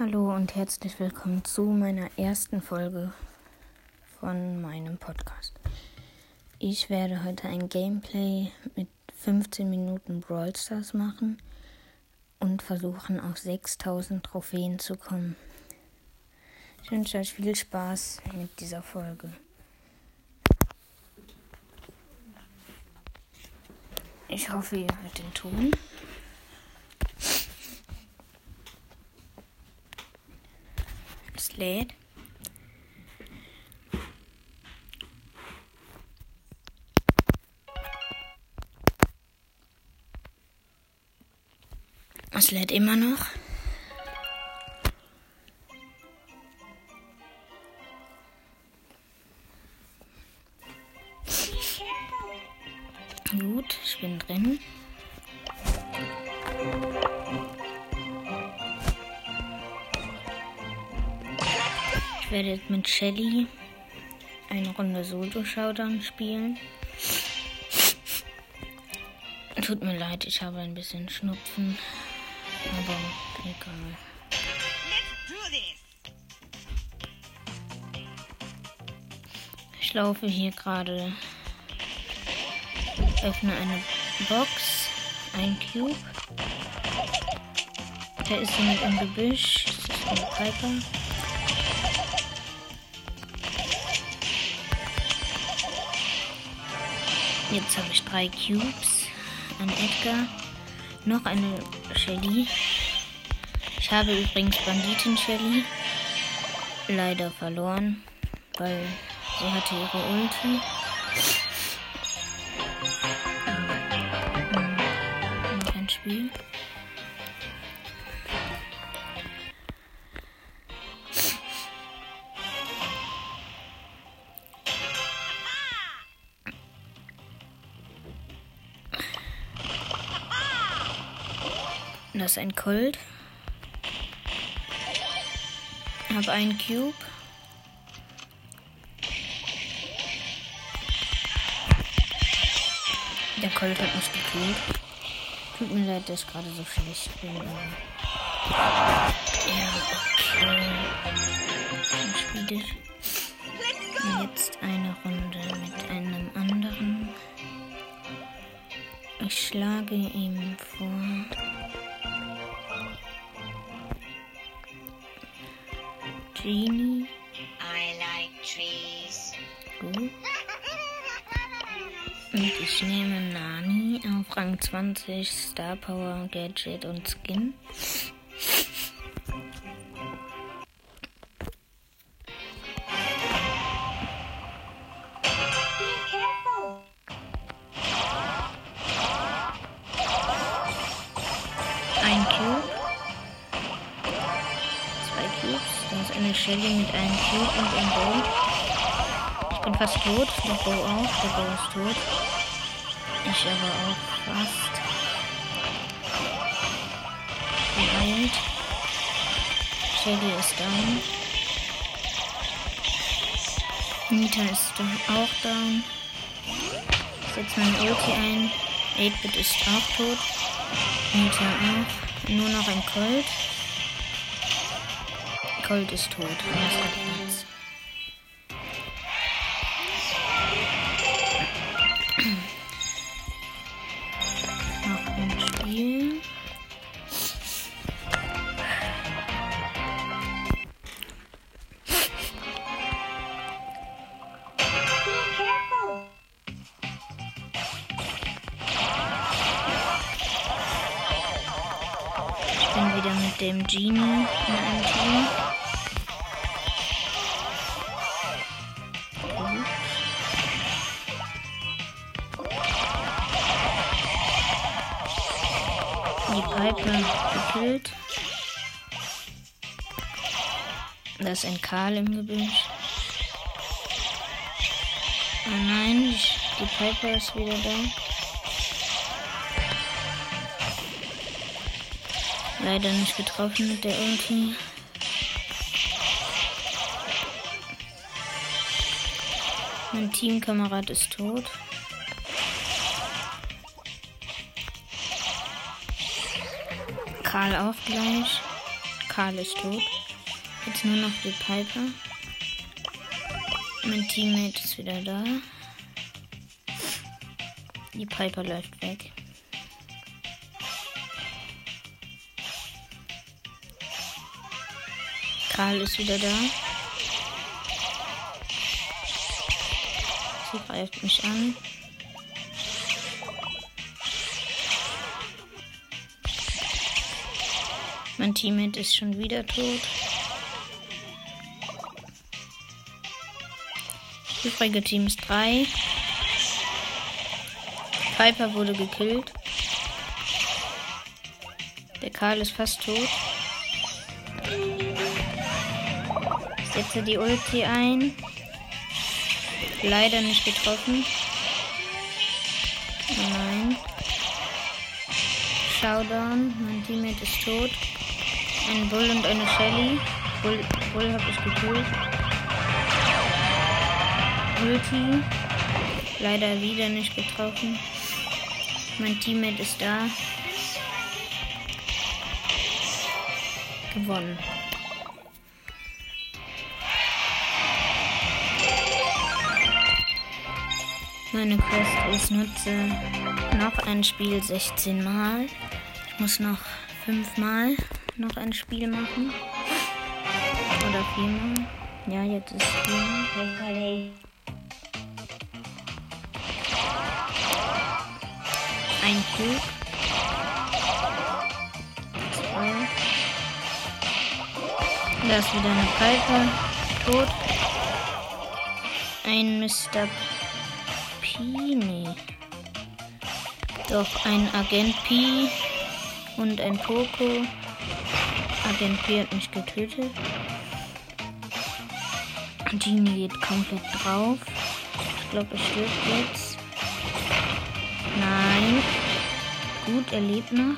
Hallo und herzlich willkommen zu meiner ersten Folge von meinem Podcast. Ich werde heute ein Gameplay mit 15 Minuten Brawl Stars machen und versuchen auf 6000 Trophäen zu kommen. Ich wünsche euch viel Spaß mit dieser Folge. Ich hoffe, ihr hört den Ton. Es lädt. Es lädt immer noch. Werde mit Shelly eine Runde Solo-Showdown spielen. Tut mir leid, ich habe ein bisschen Schnupfen. Aber egal. Ich laufe hier gerade. Öffne eine Box. Ein Cube. Da ist jemand im Gebüsch. Das ist ein Piper. Jetzt habe ich drei Cubes. Ein Edgar. Noch eine Shelly. Ich habe übrigens Banditin Shelly leider verloren, weil sie hatte ihre Ulti. Das ist ein Colt. Habe einen Cube. Der Colt hat mich gekillt. Tut mir leid, dass gerade so schlecht bin. Ja, okay. Dann spiele jetzt eine Runde mit einem anderen. Ich schlage ihm vor. Genie. I like trees. Gut. Und ich nehme Nani auf Rang 20, Star Power, Gadget und Skin. Cubes. Da ist eine Shelly mit einem Cube und einem Bow. Ich bin fast tot. Der Bo auch. Der Bo ist tot. Ich aber auch fast. Geheilt. Shelly ist down. Nita ist auch down. Ich setze meine Ulti ein. 8-Bit ist auch tot. Nita auch. Nur noch ein Colt. Colt ist tot. Die Piper gekillt. Da ist ein Karl im Gebüsch. Oh nein, die Piper ist wieder da. Leider nicht getroffen mit der Ulti. Mein Teamkamerad ist tot. Karl auch gleich. Karl ist tot. Jetzt nur noch die Piper. Mein Teammate ist wieder da. Die Piper läuft weg. Karl ist wieder da. Sie greift mich an. Mein Teammate ist schon wieder tot. Übrige Teams 3. Piper wurde gekillt. Der Karl ist fast tot. Ich setze die Ulti ein. Leider nicht getroffen. Showdown. Mein Teammate ist tot. Ein Bull und eine Shelly. Bull, Bull habe ich gekillt. Ulti. Leider wieder nicht getroffen. Mein Teammate ist da. Gewonnen. Meine Quest ist nutze noch ein Spiel 16 Mal. Ich muss noch 5 Mal noch ein Spiel machen. Oder 4 Mal. Ja, jetzt ist 4 Mal. Ein Cube. Zwei. Da ist wieder eine Piper. Tot. Ein Mr. P. Nee. Doch ein Agent P. Und ein Poco. Agent P hat mich getötet. Genie geht komplett drauf. Ich glaube, er stirbt jetzt. Nein. Gut, er lebt noch.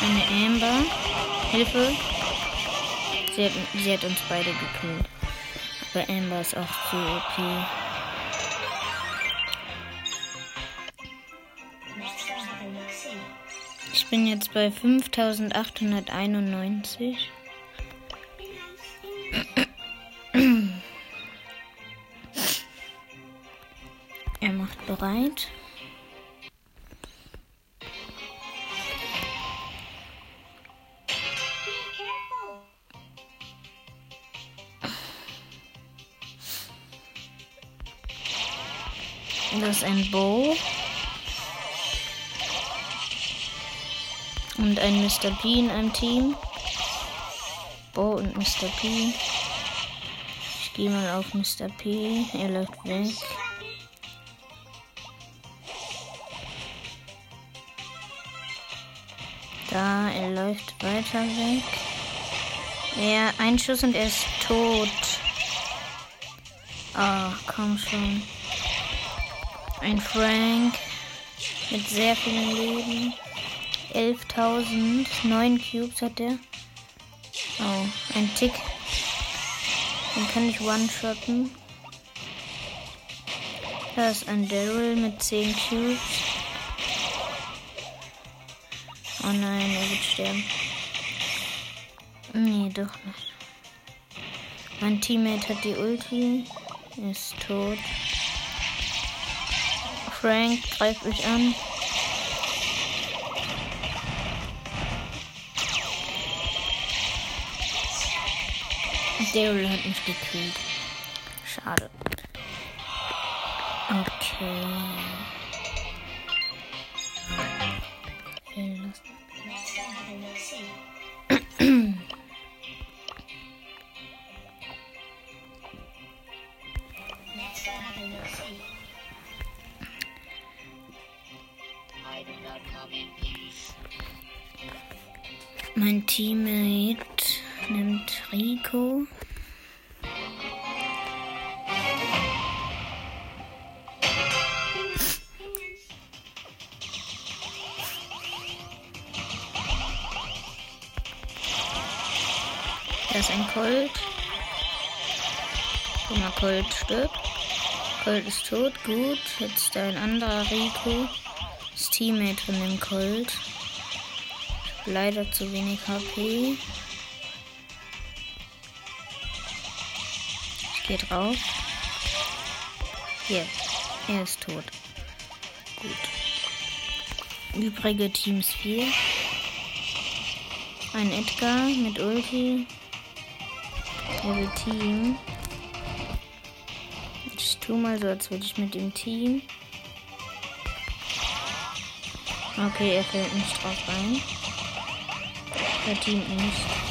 Eine Amber. Hilfe. Sie hat, sie hat uns beide gekillt. Aber Amber ist auch zu OP. Ich bin jetzt bei 5891. Er macht bereit. Das ist ein Bow. Und ein Mr. P in einem Team. Bo und Mr. P. Ich gehe mal auf Mr. P. Er läuft weg. Da, er läuft weiter weg. Er, ein Schuss und er ist tot. Ah, komm schon. Ein Frank mit sehr vielen Leben. 11.000. 9 Cubes hat er. Oh, ein Tick. Den kann ich one-shotten. Da ist ein Daryl mit 10 Cubes. Oh nein, er wird sterben. Nee, doch nicht. Mein Teammate hat die Ulti. Ist tot. Frank greift mich an. Daryl hat mich gekillt. Schade. Okay. Wir lassen- I do not come in peace. Mein Teammate nimmt Rico. Da ist ein Colt. Guck Colt stirbt. Colt ist tot, gut. Jetzt ein anderer Rico. Das Teammate von dem Colt. Leider zu wenig HP. Gehe drauf. Hier, er ist tot. Gut. Übrige Teams 4. Ein Edgar mit Ulti. Level Team. Ich tu mal so, als würde ich mit dem Team. Okay, er fällt nicht drauf rein. Der Team nicht.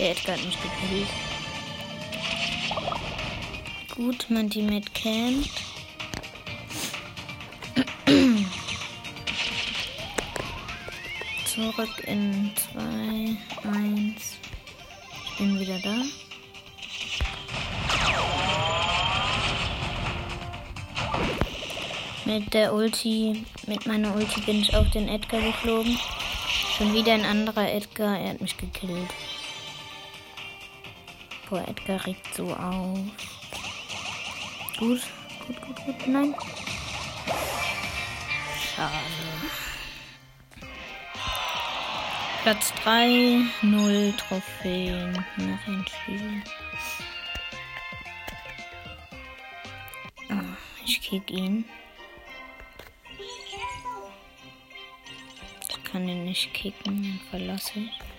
Der Edgar hat mich gekillt. Gut, mein Teammate campt. Zurück in 2, 1. Ich bin wieder da. Mit der Ulti, mit meiner Ulti bin ich auf den Edgar geflogen. Schon wieder ein anderer Edgar, er hat mich gekillt. Boah, Edgar regt so auf. Gut, gut, gut, gut, nein. Schade. Platz 3, 0 Trophäen. Noch ein Spiel. Ah, ich kick ihn. Ich kann ihn nicht kicken, dann verlasse ich.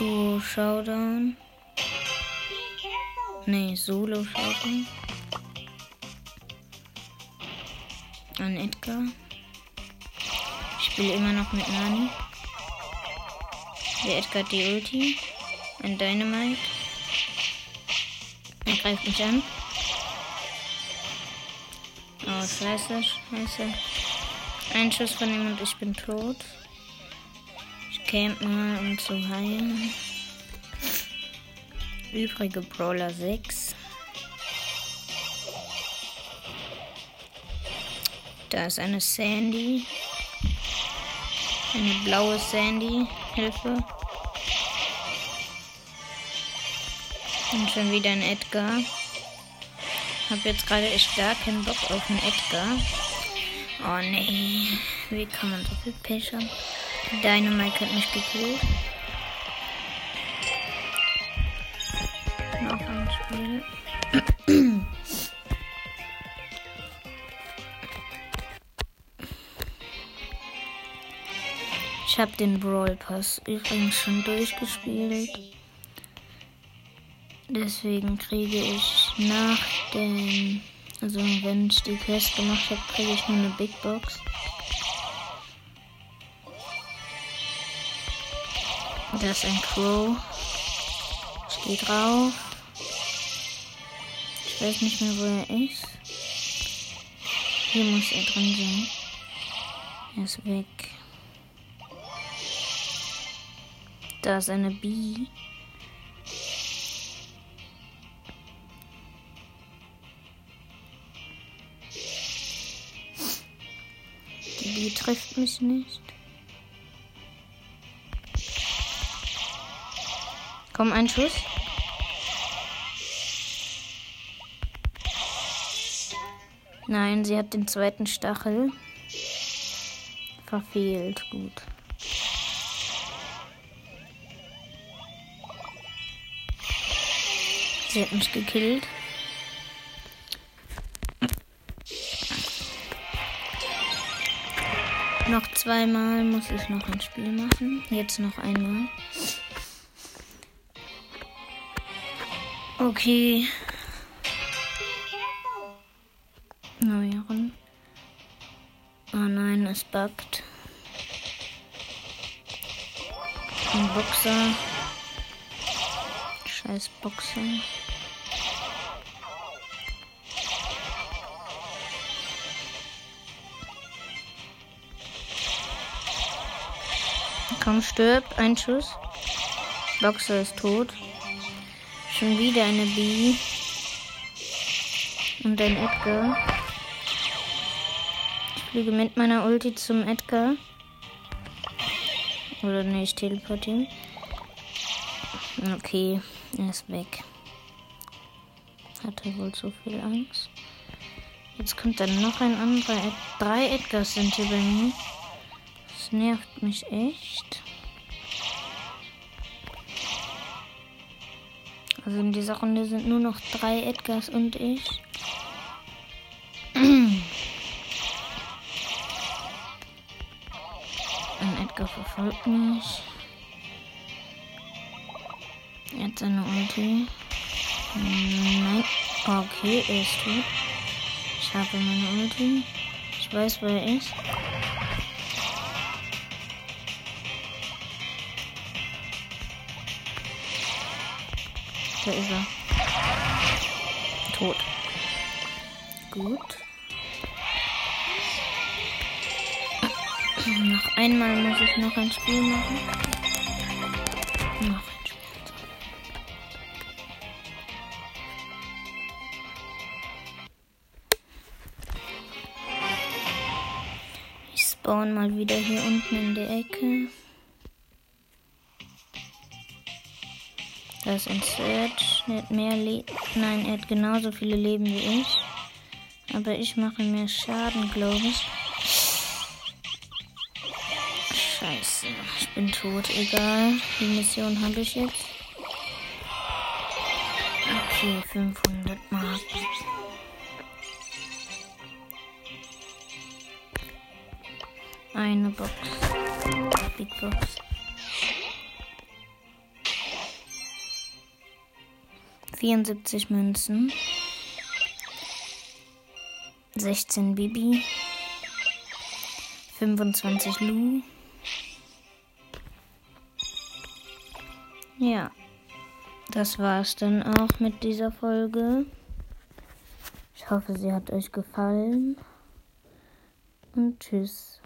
Du Showdown. Nee, Solo Showdown. An Edgar. Ich spiele immer noch mit Nani. Der Edgar die Ulti. Ein Dynamite. Er greift mich an. Oh, scheiße, scheiße. Ein Schuss von ihm und ich bin tot. Camp mal, um zu heilen. Übrige Brawler 6. Da ist eine Sandy. Eine blaue Sandy. Hilfe. Und schon wieder ein Edgar. Hab jetzt gerade echt gar keinen Bock auf einen Edgar. Oh nee. Wie kann man so viel Pech haben? Dynamite hat mich gekillt. Noch ein Spiel. Ich habe den Brawl Pass übrigens schon durchgespielt. Deswegen kriege ich nach dem, also wenn ich die Quest gemacht habe, kriege ich nur eine Big Box. Da ist ein Crow. Ich gehe drauf. Ich weiß nicht mehr, wo er ist. Hier muss er drin sein. Er ist weg. Da ist eine Bee. Die Bee trifft mich nicht. Komm, ein Schuss. Nein, sie hat den zweiten Stachel. Verfehlt. Gut. Sie hat mich gekillt. Noch zweimal muss ich noch ein Spiel machen. Jetzt noch einmal. Okay. Neueren. Oh nein, es buggt. Ein Boxer. Scheiß Boxer. Komm, stirb. Ein Schuss. Boxer ist tot. Schon wieder eine B. Und ein Edgar. Ich fliege mit meiner Ulti zum Edgar. Oder nee, ich teleportiere. Okay, er ist weg. Hatte wohl so viel Angst. Jetzt kommt dann noch ein anderer. Ed Drei Edgars sind hier bei mir. Das nervt mich echt. Also in dieser Runde sind nur noch drei Edgars und ich. Ein Edgar verfolgt mich. Hat seine Ulti. Nein. Okay, er ist tot. Ich habe meine Ulti. Ich weiß, wer er ist. Da ist er. Tot. Gut. Noch einmal muss ich noch ein Spiel machen. Noch ein Spiel. Ich spawn mal wieder hier unten in der Ecke. Da ist ein Search. Er hat mehr Le Nein, er hat genauso viele Leben wie ich. Aber ich mache mehr Schaden, glaube ich. Scheiße, ich bin tot. Egal. Die Mission habe ich jetzt. Okay, 500 Mark. Eine Box. Big Box. 74 Münzen. 16 Bibi. 25 Lu. Ja, das war's dann auch mit dieser Folge. Ich hoffe, sie hat euch gefallen. Und tschüss.